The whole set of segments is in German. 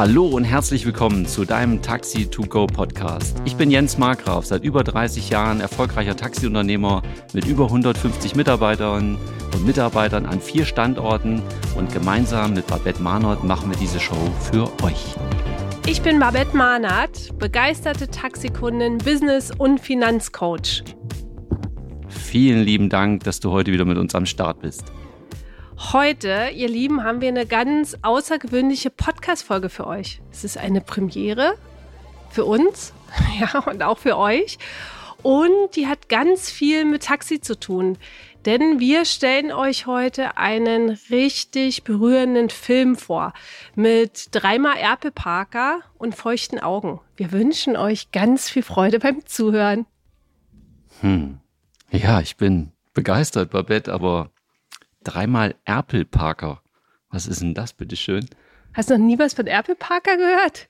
Hallo und herzlich willkommen zu deinem Taxi to Go Podcast. Ich bin Jens Markgraf, seit über 30 Jahren erfolgreicher Taxiunternehmer mit über 150 Mitarbeitern und Mitarbeitern an vier Standorten und gemeinsam mit Babette Mahnert machen wir diese Show für euch. Ich bin Babette Mahnert, begeisterte Taxikundin, Business- und Finanzcoach. Vielen lieben Dank, dass du heute wieder mit uns am Start bist. Heute, ihr Lieben, haben wir eine ganz außergewöhnliche Podcast-Folge für euch. Es ist eine Premiere für uns, ja, und auch für euch. Und die hat ganz viel mit Taxi zu tun. Denn wir stellen euch heute einen richtig berührenden Film vor. Mit dreimal Erpel Parker und feuchten Augen. Wir wünschen euch ganz viel Freude beim Zuhören. Hm. Ja, ich bin begeistert, Babette, aber dreimal Erpel Parker. Was ist denn das, bitteschön? Hast du noch nie was von Erpel Parker gehört?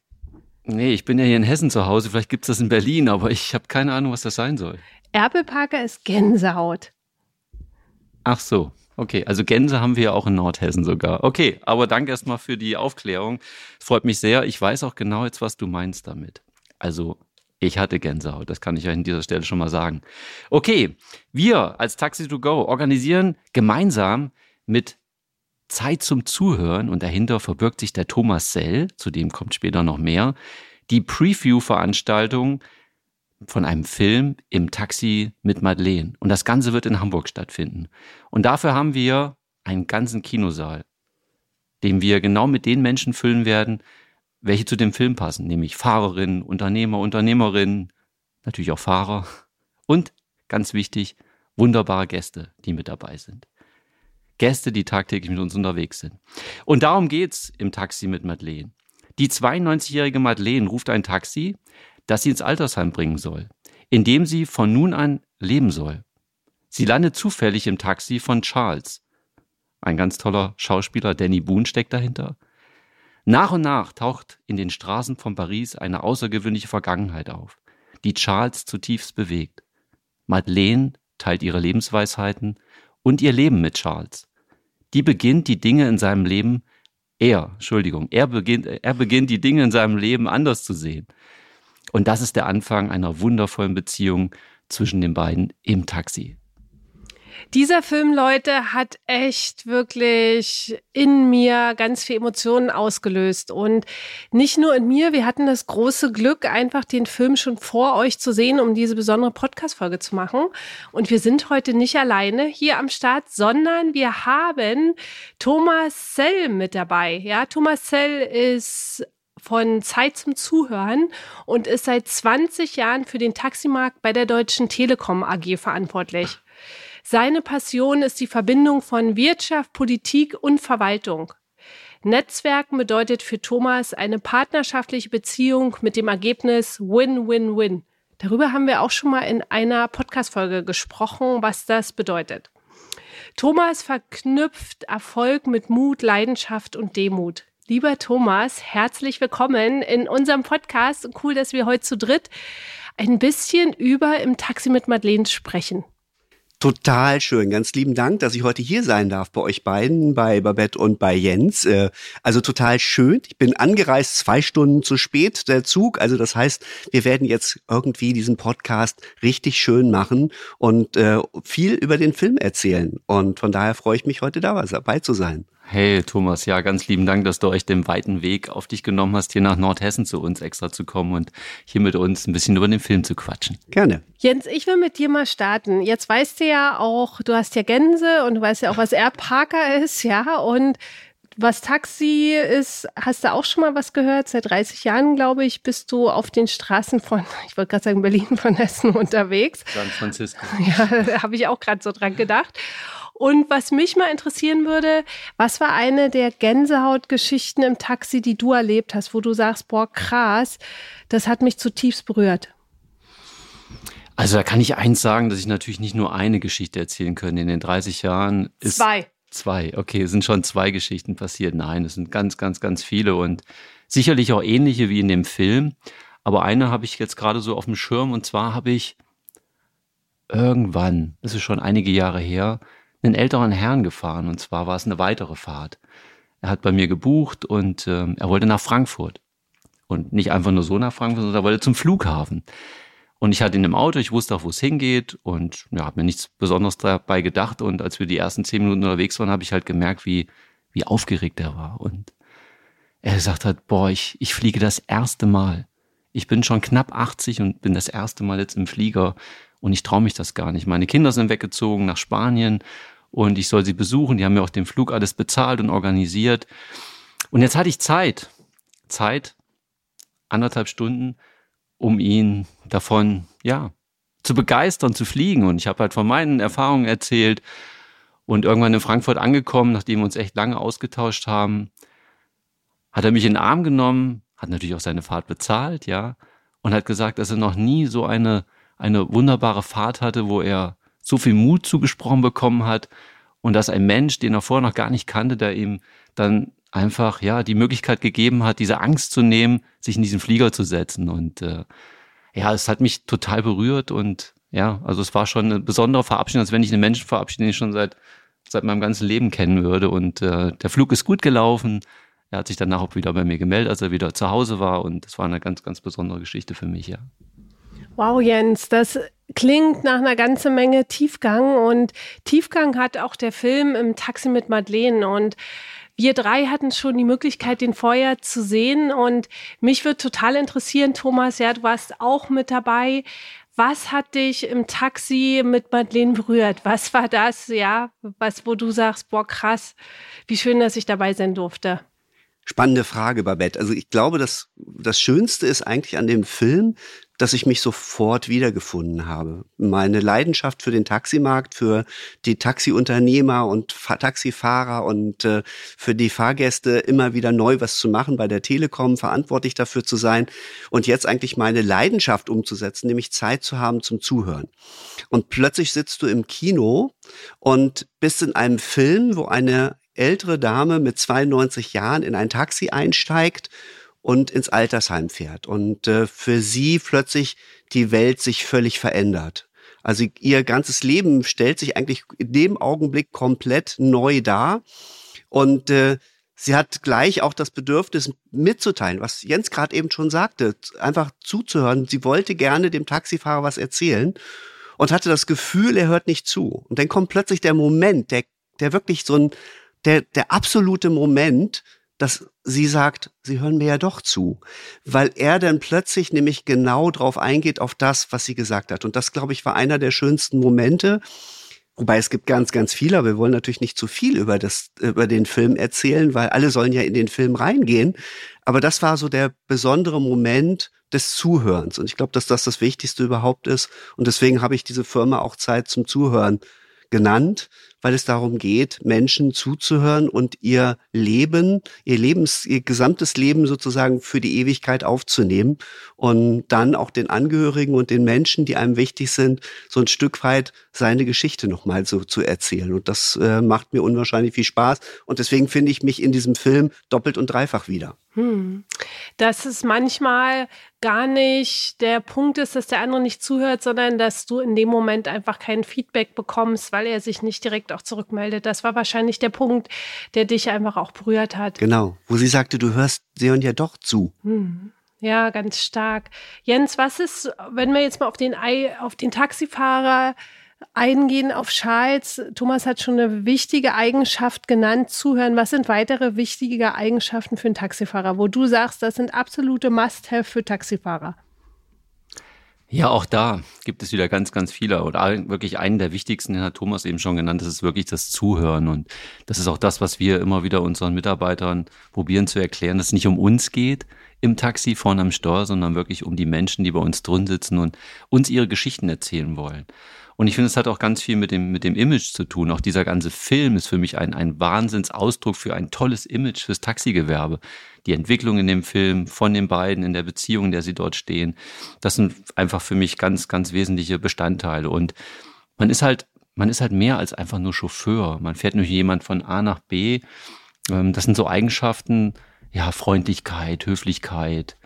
Nee, ich bin ja hier in Hessen zu Hause. Vielleicht gibt es das in Berlin, aber ich habe keine Ahnung, was das sein soll. Erpel Parker ist Gänsehaut. Ach so. Okay, also Gänse haben wir ja auch in Nordhessen sogar. Okay, aber danke erstmal für die Aufklärung. Es freut mich sehr. Ich weiß auch genau jetzt, was du meinst damit. Also ich hatte Gänsehaut, das kann ich euch an dieser Stelle schon mal sagen. Okay, wir als Taxi to Go organisieren gemeinsam mit Zeit zum Zuhören und dahinter verbirgt sich der Thomas Sell, zu dem kommt später noch mehr, die Preview-Veranstaltung von einem Film im Taxi mit Madeleine. Und das Ganze wird in Hamburg stattfinden. Und dafür haben wir einen ganzen Kinosaal, den wir genau mit den Menschen füllen werden, welche zu dem Film passen, nämlich Fahrerinnen, Unternehmer, Unternehmerinnen, natürlich auch Fahrer und ganz wichtig, wunderbare Gäste, die mit dabei sind. Gäste, die tagtäglich mit uns unterwegs sind. Und darum geht's im Taxi mit Madeleine. Die 92-jährige Madeleine ruft ein Taxi, das sie ins Altersheim bringen soll, in dem sie von nun an leben soll. Sie landet zufällig im Taxi von Charles. Ein ganz toller Schauspieler, Danny Boone steckt dahinter. Nach und nach taucht in den Straßen von Paris eine außergewöhnliche Vergangenheit auf, die Charles zutiefst bewegt. Madeleine teilt ihre Lebensweisheiten und ihr Leben mit Charles. Die beginnt die Dinge in seinem Leben, er, Entschuldigung, er beginnt, er beginnt die Dinge in seinem Leben anders zu sehen. Und das ist der Anfang einer wundervollen Beziehung zwischen den beiden im Taxi. Dieser Film, Leute, hat echt wirklich in mir ganz viel Emotionen ausgelöst. Und nicht nur in mir, wir hatten das große Glück, einfach den Film schon vor euch zu sehen, um diese besondere Podcast-Folge zu machen. Und wir sind heute nicht alleine hier am Start, sondern wir haben Thomas Sell mit dabei. Ja, Thomas Sell ist von Zeit zum Zuhören und ist seit 20 Jahren für den Taximarkt bei der Deutschen Telekom AG verantwortlich. Seine Passion ist die Verbindung von Wirtschaft, Politik und Verwaltung. Netzwerken bedeutet für Thomas eine partnerschaftliche Beziehung mit dem Ergebnis Win-Win-Win. Darüber haben wir auch schon mal in einer Podcast-Folge gesprochen, was das bedeutet. Thomas verknüpft Erfolg mit Mut, Leidenschaft und Demut. Lieber Thomas, herzlich willkommen in unserem Podcast. Cool, dass wir heute zu dritt ein bisschen über im Taxi mit Madeleine sprechen. Total schön. Ganz lieben Dank, dass ich heute hier sein darf bei euch beiden, bei Babette und bei Jens. Äh, also total schön. Ich bin angereist zwei Stunden zu spät, der Zug. Also das heißt, wir werden jetzt irgendwie diesen Podcast richtig schön machen und äh, viel über den Film erzählen. Und von daher freue ich mich heute dabei zu sein. Hey Thomas, ja, ganz lieben Dank, dass du euch den weiten Weg auf dich genommen hast, hier nach Nordhessen zu uns extra zu kommen und hier mit uns ein bisschen über den Film zu quatschen. Gerne. Jens, ich will mit dir mal starten. Jetzt weißt du ja auch, du hast ja Gänse und du weißt ja auch, was Air Parker ist, ja, und was Taxi ist, hast du auch schon mal was gehört? Seit 30 Jahren, glaube ich, bist du auf den Straßen von, ich wollte gerade sagen, Berlin von Hessen unterwegs. San Francisco. Ja, da habe ich auch gerade so dran gedacht. Und was mich mal interessieren würde, was war eine der Gänsehautgeschichten im Taxi, die du erlebt hast, wo du sagst, boah, krass, das hat mich zutiefst berührt? Also da kann ich eins sagen, dass ich natürlich nicht nur eine Geschichte erzählen kann. In den 30 Jahren ist zwei. Zwei, okay, es sind schon zwei Geschichten passiert. Nein, es sind ganz, ganz, ganz viele und sicherlich auch ähnliche wie in dem Film. Aber eine habe ich jetzt gerade so auf dem Schirm und zwar habe ich irgendwann, das ist schon einige Jahre her, einen älteren Herrn gefahren und zwar war es eine weitere Fahrt. er hat bei mir gebucht und äh, er wollte nach Frankfurt. Und nicht einfach nur so nach Frankfurt, sondern er wollte zum Flughafen. Und ich hatte ihn im Auto, ich wusste auch, wo es hingeht und ja, habe mir nichts Besonderes dabei gedacht. Und als wir die ersten zehn Minuten unterwegs waren, habe ich halt gemerkt, wie, wie aufgeregt er war. Und er gesagt hat, boah, ich, ich fliege das erste Mal. Ich bin schon knapp 80 und bin das erste Mal jetzt im Flieger und ich traue mich das gar nicht. Meine Kinder sind weggezogen nach Spanien und ich soll sie besuchen. Die haben mir auch den Flug alles bezahlt und organisiert. Und jetzt hatte ich Zeit, Zeit, anderthalb Stunden, um ihn davon, ja, zu begeistern, zu fliegen. Und ich habe halt von meinen Erfahrungen erzählt und irgendwann in Frankfurt angekommen, nachdem wir uns echt lange ausgetauscht haben, hat er mich in den Arm genommen, hat natürlich auch seine Fahrt bezahlt, ja, und hat gesagt, dass er noch nie so eine, eine wunderbare Fahrt hatte, wo er so viel Mut zugesprochen bekommen hat und dass ein Mensch, den er vorher noch gar nicht kannte, der ihm dann einfach ja die Möglichkeit gegeben hat, diese Angst zu nehmen, sich in diesen Flieger zu setzen. Und äh, ja, es hat mich total berührt und ja, also es war schon eine besondere Verabschiedung, als wenn ich einen Menschen verabschiede, den ich schon seit seit meinem ganzen Leben kennen würde. Und äh, der Flug ist gut gelaufen. Er hat sich danach auch wieder bei mir gemeldet, als er wieder zu Hause war. Und das war eine ganz, ganz besondere Geschichte für mich, ja. Wow, Jens, das klingt nach einer ganzen Menge Tiefgang. Und Tiefgang hat auch der Film im Taxi mit Madeleine. Und wir drei hatten schon die Möglichkeit, den vorher zu sehen. Und mich würde total interessieren, Thomas, ja, du warst auch mit dabei. Was hat dich im Taxi mit Madeleine berührt? Was war das, ja, was, wo du sagst, boah, krass, wie schön, dass ich dabei sein durfte? Spannende Frage, Babette. Also ich glaube, dass das Schönste ist eigentlich an dem Film, dass ich mich sofort wiedergefunden habe. Meine Leidenschaft für den Taximarkt, für die Taxiunternehmer und Taxifahrer und äh, für die Fahrgäste immer wieder neu was zu machen, bei der Telekom verantwortlich dafür zu sein und jetzt eigentlich meine Leidenschaft umzusetzen, nämlich Zeit zu haben zum Zuhören. Und plötzlich sitzt du im Kino und bist in einem Film, wo eine ältere Dame mit 92 Jahren in ein Taxi einsteigt und ins Altersheim fährt und äh, für sie plötzlich die Welt sich völlig verändert. Also ihr ganzes Leben stellt sich eigentlich in dem Augenblick komplett neu dar und äh, sie hat gleich auch das Bedürfnis mitzuteilen, was Jens gerade eben schon sagte, einfach zuzuhören. Sie wollte gerne dem Taxifahrer was erzählen und hatte das Gefühl, er hört nicht zu. Und dann kommt plötzlich der Moment, der, der wirklich so ein, der, der absolute Moment, dass sie sagt, sie hören mir ja doch zu, weil er dann plötzlich nämlich genau drauf eingeht auf das, was sie gesagt hat. Und das, glaube ich, war einer der schönsten Momente. Wobei es gibt ganz, ganz viele, aber wir wollen natürlich nicht zu viel über das, über den Film erzählen, weil alle sollen ja in den Film reingehen. Aber das war so der besondere Moment des Zuhörens. Und ich glaube, dass das das Wichtigste überhaupt ist. Und deswegen habe ich diese Firma auch Zeit zum Zuhören genannt, weil es darum geht, Menschen zuzuhören und ihr Leben, ihr Lebens, ihr gesamtes Leben sozusagen für die Ewigkeit aufzunehmen und dann auch den Angehörigen und den Menschen, die einem wichtig sind, so ein Stück weit seine Geschichte nochmal so zu erzählen. Und das äh, macht mir unwahrscheinlich viel Spaß. Und deswegen finde ich mich in diesem Film doppelt und dreifach wieder. Hm. Dass es manchmal gar nicht der Punkt ist, dass der andere nicht zuhört, sondern dass du in dem Moment einfach kein Feedback bekommst, weil er sich nicht direkt auch zurückmeldet. Das war wahrscheinlich der Punkt, der dich einfach auch berührt hat. Genau, wo sie sagte, du hörst Seon ja doch zu. Hm. Ja, ganz stark. Jens, was ist, wenn wir jetzt mal auf den, auf den Taxifahrer eingehen auf Charles. Thomas hat schon eine wichtige Eigenschaft genannt, zuhören. Was sind weitere wichtige Eigenschaften für einen Taxifahrer, wo du sagst, das sind absolute Must-Have für Taxifahrer? Ja, auch da gibt es wieder ganz, ganz viele. Oder wirklich einen der wichtigsten, den hat Thomas eben schon genannt, das ist wirklich das Zuhören. Und das ist auch das, was wir immer wieder unseren Mitarbeitern probieren zu erklären, dass es nicht um uns geht im Taxi vorne am Steuer, sondern wirklich um die Menschen, die bei uns drin sitzen und uns ihre Geschichten erzählen wollen. Und ich finde, es hat auch ganz viel mit dem, mit dem Image zu tun. Auch dieser ganze Film ist für mich ein, ein Wahnsinnsausdruck für ein tolles Image fürs Taxigewerbe. Die Entwicklung in dem Film von den beiden, in der Beziehung, in der sie dort stehen, das sind einfach für mich ganz, ganz wesentliche Bestandteile. Und man ist halt, man ist halt mehr als einfach nur Chauffeur. Man fährt nur jemand von A nach B. Ähm, das sind so Eigenschaften, ja, Freundlichkeit, Höflichkeit,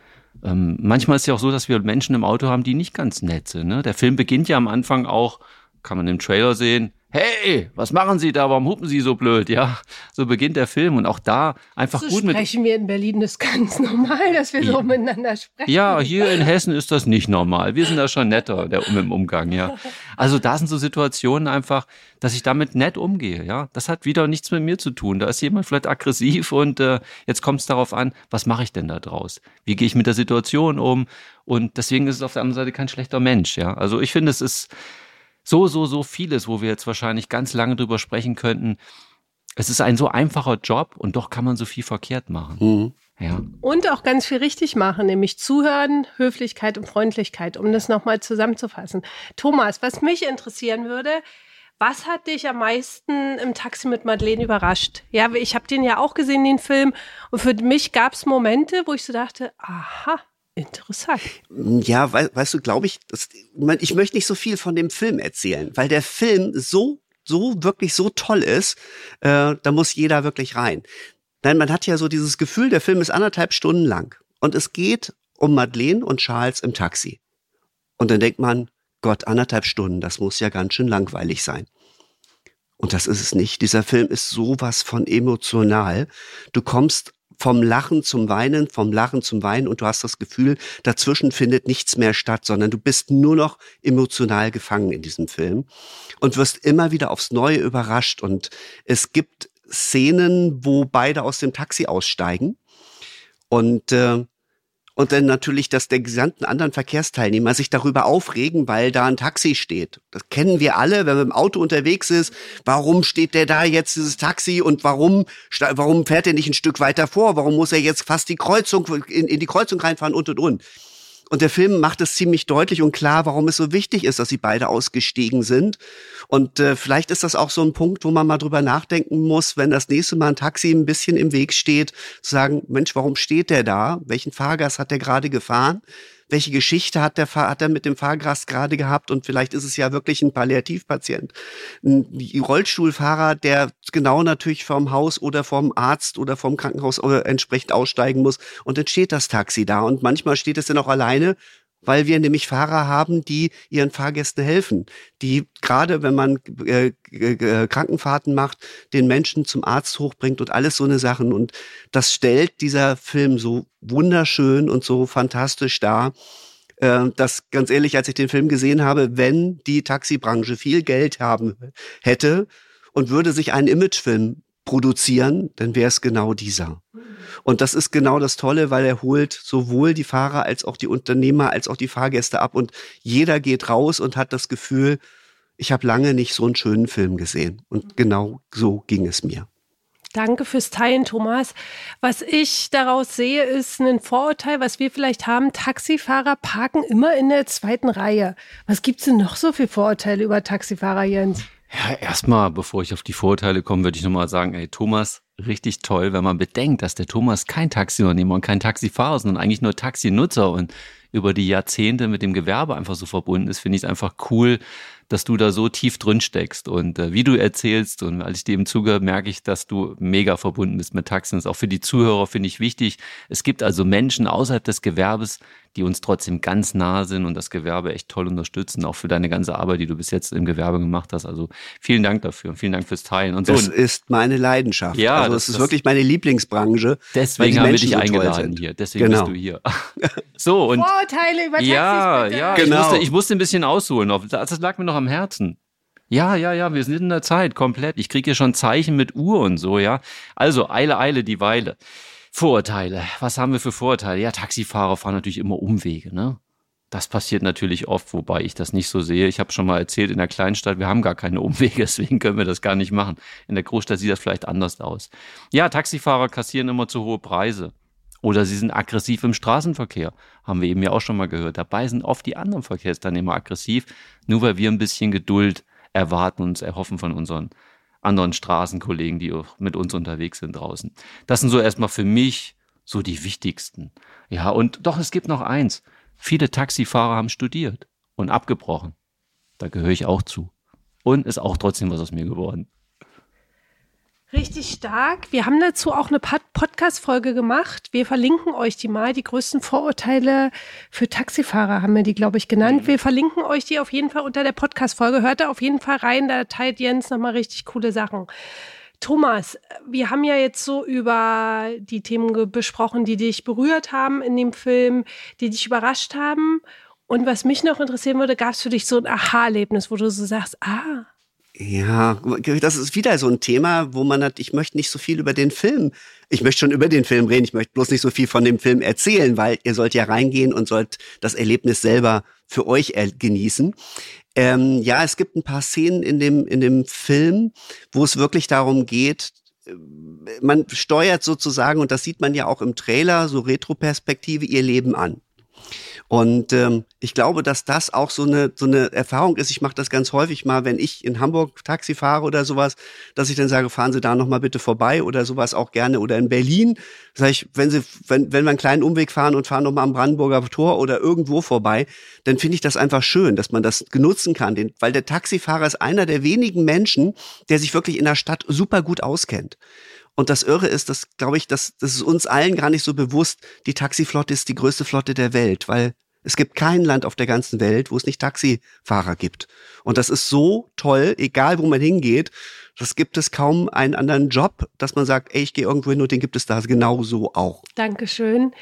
ähm, manchmal ist ja auch so, dass wir Menschen im Auto haben, die nicht ganz nett sind. Ne? Der Film beginnt ja am Anfang auch kann man im Trailer sehen, hey, was machen Sie da? Warum hupen Sie so blöd? Ja, so beginnt der Film und auch da einfach so gut mit. Sprechen wir in Berlin das ganz normal, dass wir so miteinander sprechen. Ja, hier in Hessen ist das nicht normal. Wir sind da schon netter der, im Umgang, ja. Also da sind so Situationen einfach, dass ich damit nett umgehe, ja. Das hat wieder nichts mit mir zu tun. Da ist jemand vielleicht aggressiv und äh, jetzt kommt es darauf an, was mache ich denn da draus? Wie gehe ich mit der Situation um? Und deswegen ist es auf der anderen Seite kein schlechter Mensch, ja. Also ich finde, es ist so, so, so vieles, wo wir jetzt wahrscheinlich ganz lange drüber sprechen könnten. Es ist ein so einfacher Job und doch kann man so viel verkehrt machen. Mhm. Ja. Und auch ganz viel richtig machen, nämlich zuhören, Höflichkeit und Freundlichkeit, um das nochmal zusammenzufassen. Thomas, was mich interessieren würde, was hat dich am meisten im Taxi mit Madeleine überrascht? Ja, ich habe den ja auch gesehen, den Film. Und für mich gab es Momente, wo ich so dachte, aha, Interessant. Ja, we weißt du, glaube ich, das, ich möchte nicht so viel von dem Film erzählen, weil der Film so, so wirklich so toll ist, äh, da muss jeder wirklich rein. Nein, man hat ja so dieses Gefühl, der Film ist anderthalb Stunden lang und es geht um Madeleine und Charles im Taxi. Und dann denkt man, Gott, anderthalb Stunden, das muss ja ganz schön langweilig sein. Und das ist es nicht. Dieser Film ist sowas von emotional. Du kommst vom Lachen zum Weinen, vom Lachen zum Weinen und du hast das Gefühl, dazwischen findet nichts mehr statt, sondern du bist nur noch emotional gefangen in diesem Film und wirst immer wieder aufs Neue überrascht und es gibt Szenen, wo beide aus dem Taxi aussteigen und äh, und dann natürlich, dass der gesamten anderen Verkehrsteilnehmer sich darüber aufregen, weil da ein Taxi steht. Das kennen wir alle, wenn man im Auto unterwegs ist. Warum steht der da jetzt, dieses Taxi? Und warum, warum fährt er nicht ein Stück weiter vor? Warum muss er jetzt fast die Kreuzung, in, in die Kreuzung reinfahren und und und? Und der Film macht es ziemlich deutlich und klar, warum es so wichtig ist, dass sie beide ausgestiegen sind. Und äh, vielleicht ist das auch so ein Punkt, wo man mal drüber nachdenken muss, wenn das nächste Mal ein Taxi ein bisschen im Weg steht, zu sagen, Mensch, warum steht der da? Welchen Fahrgast hat der gerade gefahren? Welche Geschichte hat der hat er mit dem Fahrgast gerade gehabt und vielleicht ist es ja wirklich ein Palliativpatient. Ein Rollstuhlfahrer, der genau natürlich vom Haus oder vom Arzt oder vom Krankenhaus äh, entsprechend aussteigen muss und dann steht das Taxi da und manchmal steht es dann auch alleine weil wir nämlich Fahrer haben, die ihren Fahrgästen helfen, die gerade wenn man äh, äh, Krankenfahrten macht, den Menschen zum Arzt hochbringt und alles so eine Sachen. Und das stellt dieser Film so wunderschön und so fantastisch dar, äh, dass ganz ehrlich, als ich den Film gesehen habe, wenn die Taxibranche viel Geld haben hätte und würde sich einen Imagefilm produzieren, dann wäre es genau dieser. Und das ist genau das Tolle, weil er holt sowohl die Fahrer als auch die Unternehmer als auch die Fahrgäste ab und jeder geht raus und hat das Gefühl, ich habe lange nicht so einen schönen Film gesehen. Und genau so ging es mir. Danke fürs Teilen, Thomas. Was ich daraus sehe, ist ein Vorurteil, was wir vielleicht haben. Taxifahrer parken immer in der zweiten Reihe. Was gibt es denn noch so für Vorurteile über Taxifahrer, Jens? Ja, erstmal, bevor ich auf die Vorurteile komme, würde ich nochmal sagen, ey, Thomas, richtig toll, wenn man bedenkt, dass der Thomas kein Taxiunternehmer und kein Taxifahrer, sondern eigentlich nur Taxinutzer und über die Jahrzehnte mit dem Gewerbe einfach so verbunden ist, finde ich es einfach cool, dass du da so tief drin steckst. Und äh, wie du erzählst und als ich dem zugehört, merke ich, dass du mega verbunden bist mit Taxen. Das ist auch für die Zuhörer, finde ich, wichtig. Es gibt also Menschen außerhalb des Gewerbes, die uns trotzdem ganz nah sind und das Gewerbe echt toll unterstützen, auch für deine ganze Arbeit, die du bis jetzt im Gewerbe gemacht hast. Also vielen Dank dafür und vielen Dank fürs Teilen. Und so. Das ist meine Leidenschaft. Ja, also das, das ist wirklich meine Lieblingsbranche. Deswegen haben wir dich so eingeladen hier. Deswegen genau. bist du hier. so und Vorteile über Taxis, Ja, bitte. ja, genau. Ich musste, ich musste ein bisschen ausholen. Das lag mir noch am Herzen. Ja, ja, ja, wir sind in der Zeit komplett. Ich kriege hier schon Zeichen mit Uhr und so, ja. Also Eile, Eile, die Weile. Vorurteile. Was haben wir für Vorurteile? Ja, Taxifahrer fahren natürlich immer Umwege, ne? Das passiert natürlich oft, wobei ich das nicht so sehe. Ich habe schon mal erzählt, in der Kleinstadt, wir haben gar keine Umwege, deswegen können wir das gar nicht machen. In der Großstadt sieht das vielleicht anders aus. Ja, Taxifahrer kassieren immer zu hohe Preise. Oder sie sind aggressiv im Straßenverkehr. Haben wir eben ja auch schon mal gehört. Dabei sind oft die anderen Verkehrsteilnehmer aggressiv, nur weil wir ein bisschen Geduld erwarten und erhoffen von unseren anderen Straßenkollegen, die auch mit uns unterwegs sind draußen. Das sind so erstmal für mich so die wichtigsten. Ja, und doch, es gibt noch eins. Viele Taxifahrer haben studiert und abgebrochen. Da gehöre ich auch zu. Und ist auch trotzdem was aus mir geworden. Richtig stark. Wir haben dazu auch eine Podcast-Folge gemacht. Wir verlinken euch die mal. Die größten Vorurteile für Taxifahrer haben wir die, glaube ich, genannt. Mhm. Wir verlinken euch die auf jeden Fall unter der Podcast-Folge. Hört da auf jeden Fall rein. Da teilt Jens nochmal richtig coole Sachen. Thomas, wir haben ja jetzt so über die Themen besprochen, die dich berührt haben in dem Film, die dich überrascht haben. Und was mich noch interessieren würde, gab es für dich so ein Aha-Erlebnis, wo du so sagst, ah, ja, das ist wieder so ein Thema, wo man hat, ich möchte nicht so viel über den Film. Ich möchte schon über den Film reden, ich möchte bloß nicht so viel von dem Film erzählen, weil ihr sollt ja reingehen und sollt das Erlebnis selber für euch genießen. Ähm, ja, es gibt ein paar Szenen in dem, in dem Film, wo es wirklich darum geht, äh, man steuert sozusagen, und das sieht man ja auch im Trailer, so Retroperspektive, ihr Leben an. Und ähm, ich glaube, dass das auch so eine so eine Erfahrung ist. Ich mache das ganz häufig mal, wenn ich in Hamburg Taxi fahre oder sowas, dass ich dann sage, fahren Sie da noch mal bitte vorbei oder sowas auch gerne oder in Berlin. Sag ich, wenn Sie wenn wenn wir einen kleinen Umweg fahren und fahren noch mal am Brandenburger Tor oder irgendwo vorbei, dann finde ich das einfach schön, dass man das genutzen kann, den, weil der Taxifahrer ist einer der wenigen Menschen, der sich wirklich in der Stadt super gut auskennt. Und das Irre ist, dass, glaube ich, das, das ist uns allen gar nicht so bewusst, die Taxiflotte ist die größte Flotte der Welt, weil es gibt kein Land auf der ganzen Welt, wo es nicht Taxifahrer gibt. Und das ist so toll, egal wo man hingeht. Das gibt es kaum einen anderen Job, dass man sagt, ey, ich gehe irgendwo hin und den gibt es da genauso auch. Dankeschön.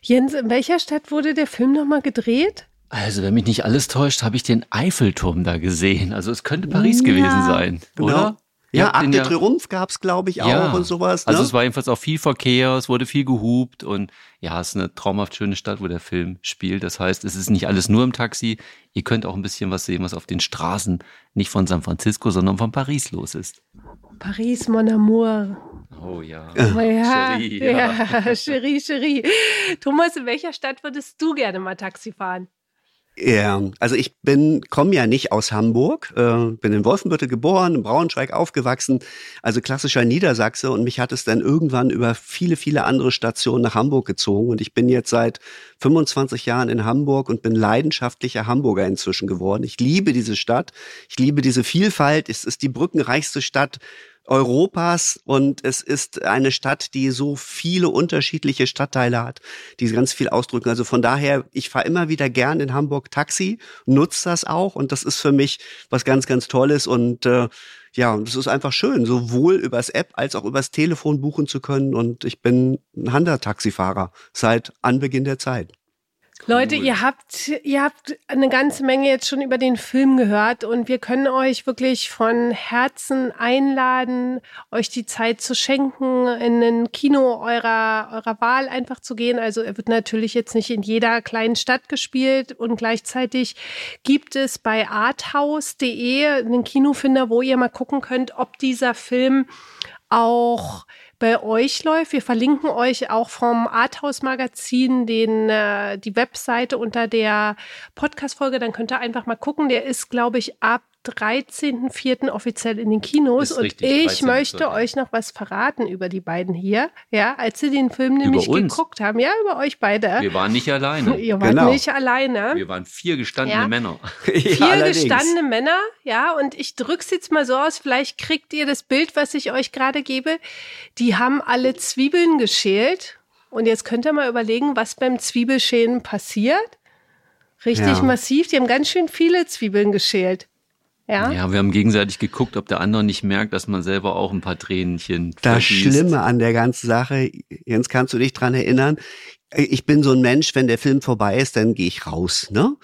Jens, in welcher Stadt wurde der Film nochmal gedreht? Also, wenn mich nicht alles täuscht, habe ich den Eiffelturm da gesehen. Also, es könnte Paris ja. gewesen sein, genau. oder? Ja, Arc de Triomphe gab's, glaube ich, ja. auch und sowas. Also, ne? Also es war jedenfalls auch viel Verkehr, es wurde viel gehupt und ja, es ist eine traumhaft schöne Stadt, wo der Film spielt. Das heißt, es ist nicht alles nur im Taxi. Ihr könnt auch ein bisschen was sehen, was auf den Straßen nicht von San Francisco, sondern von Paris los ist. Paris, mon amour. Oh ja. Oh ja, Cherie, ja. ja. Cherie, Cherie. Thomas, in welcher Stadt würdest du gerne mal Taxi fahren? Ja, also ich bin, komme ja nicht aus Hamburg, äh, bin in Wolfenbüttel geboren, in Braunschweig aufgewachsen, also klassischer Niedersachse und mich hat es dann irgendwann über viele, viele andere Stationen nach Hamburg gezogen und ich bin jetzt seit 25 Jahren in Hamburg und bin leidenschaftlicher Hamburger inzwischen geworden. Ich liebe diese Stadt, ich liebe diese Vielfalt, es ist die brückenreichste Stadt Europas und es ist eine Stadt, die so viele unterschiedliche Stadtteile hat, die ganz viel ausdrücken. Also von daher, ich fahre immer wieder gern in Hamburg Taxi, nutze das auch und das ist für mich was ganz, ganz Tolles und äh, ja, und es ist einfach schön, sowohl übers App als auch übers Telefon buchen zu können und ich bin ein Handeltaxifahrer seit Anbeginn der Zeit. Leute, ihr habt, ihr habt eine ganze Menge jetzt schon über den Film gehört und wir können euch wirklich von Herzen einladen, euch die Zeit zu schenken, in ein Kino eurer, eurer Wahl einfach zu gehen. Also er wird natürlich jetzt nicht in jeder kleinen Stadt gespielt und gleichzeitig gibt es bei arthouse.de einen Kinofinder, wo ihr mal gucken könnt, ob dieser Film auch bei euch läuft. Wir verlinken euch auch vom Arthouse Magazin den, äh, die Webseite unter der Podcast-Folge. Dann könnt ihr einfach mal gucken. Der ist, glaube ich, ab 13.04. offiziell in den Kinos. und ich möchte euch noch was verraten über die beiden hier. Ja, als sie den Film nämlich geguckt haben. Ja, über euch beide. Wir waren nicht alleine. Ihr wart genau. nicht alleine. Wir waren vier gestandene ja. Männer. vier ja, gestandene Männer, ja. Und ich drück's jetzt mal so aus. Vielleicht kriegt ihr das Bild, was ich euch gerade gebe. Die haben alle Zwiebeln geschält. Und jetzt könnt ihr mal überlegen, was beim Zwiebelschälen passiert. Richtig ja. massiv. Die haben ganz schön viele Zwiebeln geschält. Ja? ja, wir haben gegenseitig geguckt, ob der andere nicht merkt, dass man selber auch ein paar Tränchen Das vergießt. Schlimme an der ganzen Sache, Jens, kannst du dich dran erinnern? Ich bin so ein Mensch, wenn der Film vorbei ist, dann gehe ich raus, ne?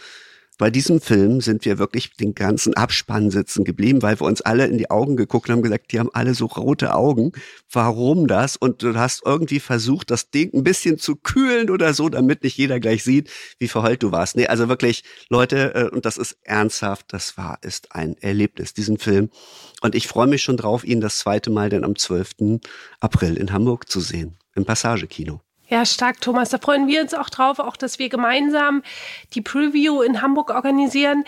Bei diesem Film sind wir wirklich den ganzen Abspann sitzen geblieben, weil wir uns alle in die Augen geguckt haben, gesagt, die haben alle so rote Augen. Warum das? Und du hast irgendwie versucht, das Ding ein bisschen zu kühlen oder so, damit nicht jeder gleich sieht, wie verheult du warst. Nee, also wirklich, Leute, äh, und das ist ernsthaft, das war, ist ein Erlebnis, diesen Film. Und ich freue mich schon drauf, ihn das zweite Mal dann am 12. April in Hamburg zu sehen, im Passagekino. Ja, stark, Thomas. Da freuen wir uns auch drauf, auch dass wir gemeinsam die Preview in Hamburg organisieren.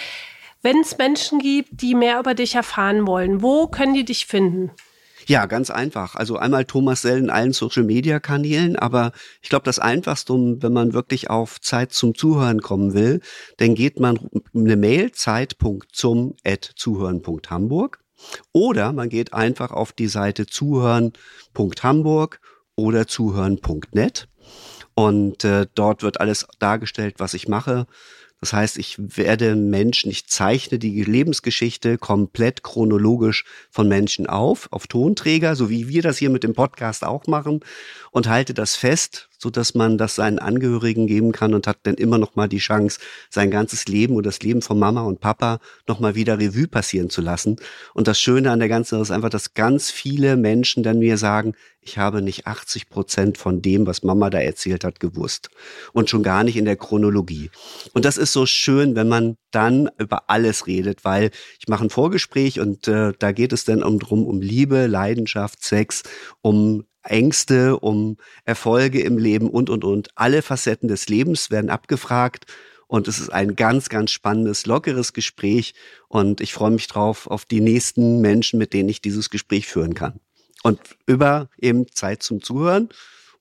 Wenn es Menschen gibt, die mehr über dich erfahren wollen, wo können die dich finden? Ja, ganz einfach. Also einmal Thomas Sell in allen Social Media Kanälen, aber ich glaube, das einfachste, wenn man wirklich auf Zeit zum Zuhören kommen will, dann geht man eine Mail zeit.zum@zuhören.hamburg Oder man geht einfach auf die Seite zuhören.hamburg oder zuhören.net und äh, dort wird alles dargestellt, was ich mache. Das heißt, ich werde Menschen, ich zeichne die Lebensgeschichte komplett chronologisch von Menschen auf, auf Tonträger, so wie wir das hier mit dem Podcast auch machen und halte das fest, so dass man das seinen Angehörigen geben kann und hat dann immer noch mal die Chance, sein ganzes Leben und das Leben von Mama und Papa noch mal wieder Revue passieren zu lassen. Und das Schöne an der ganzen Sache ist einfach, dass ganz viele Menschen dann mir sagen, ich habe nicht 80 Prozent von dem, was Mama da erzählt hat, gewusst. Und schon gar nicht in der Chronologie. Und das ist so schön, wenn man dann über alles redet, weil ich mache ein Vorgespräch und äh, da geht es dann um drum, um Liebe, Leidenschaft, Sex, um Ängste, um Erfolge im Leben und, und, und. Alle Facetten des Lebens werden abgefragt. Und es ist ein ganz, ganz spannendes, lockeres Gespräch. Und ich freue mich drauf auf die nächsten Menschen, mit denen ich dieses Gespräch führen kann. Und über eben Zeit zum Zuhören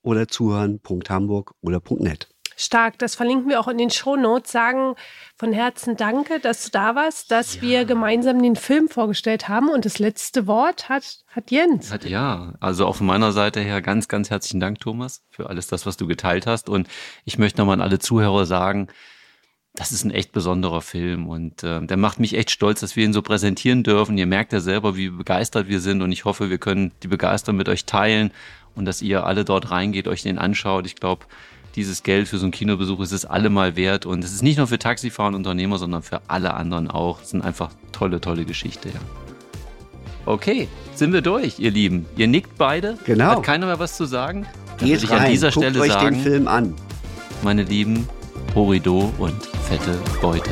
oder zuhören.hamburg oder .net. Stark, das verlinken wir auch in den Shownotes. Sagen von Herzen Danke, dass du da warst, dass ja. wir gemeinsam den Film vorgestellt haben und das letzte Wort hat, hat Jens. Hat ja, also auch von meiner Seite her ganz, ganz herzlichen Dank, Thomas, für alles das, was du geteilt hast. Und ich möchte nochmal an alle Zuhörer sagen, das ist ein echt besonderer Film und äh, der macht mich echt stolz, dass wir ihn so präsentieren dürfen. Ihr merkt ja selber, wie begeistert wir sind und ich hoffe, wir können die Begeisterung mit euch teilen und dass ihr alle dort reingeht, euch den anschaut. Ich glaube, dieses Geld für so einen Kinobesuch ist es allemal wert. Und es ist nicht nur für Taxifahrer und Unternehmer, sondern für alle anderen auch. Es sind einfach tolle, tolle Geschichte, ja. Okay, sind wir durch, ihr Lieben. Ihr nickt beide. Genau. Hat keiner mehr was zu sagen? Dann Geht ich rein. an dieser Guckt Stelle euch sagen, den Film an. Meine Lieben, Horido und fette Beute.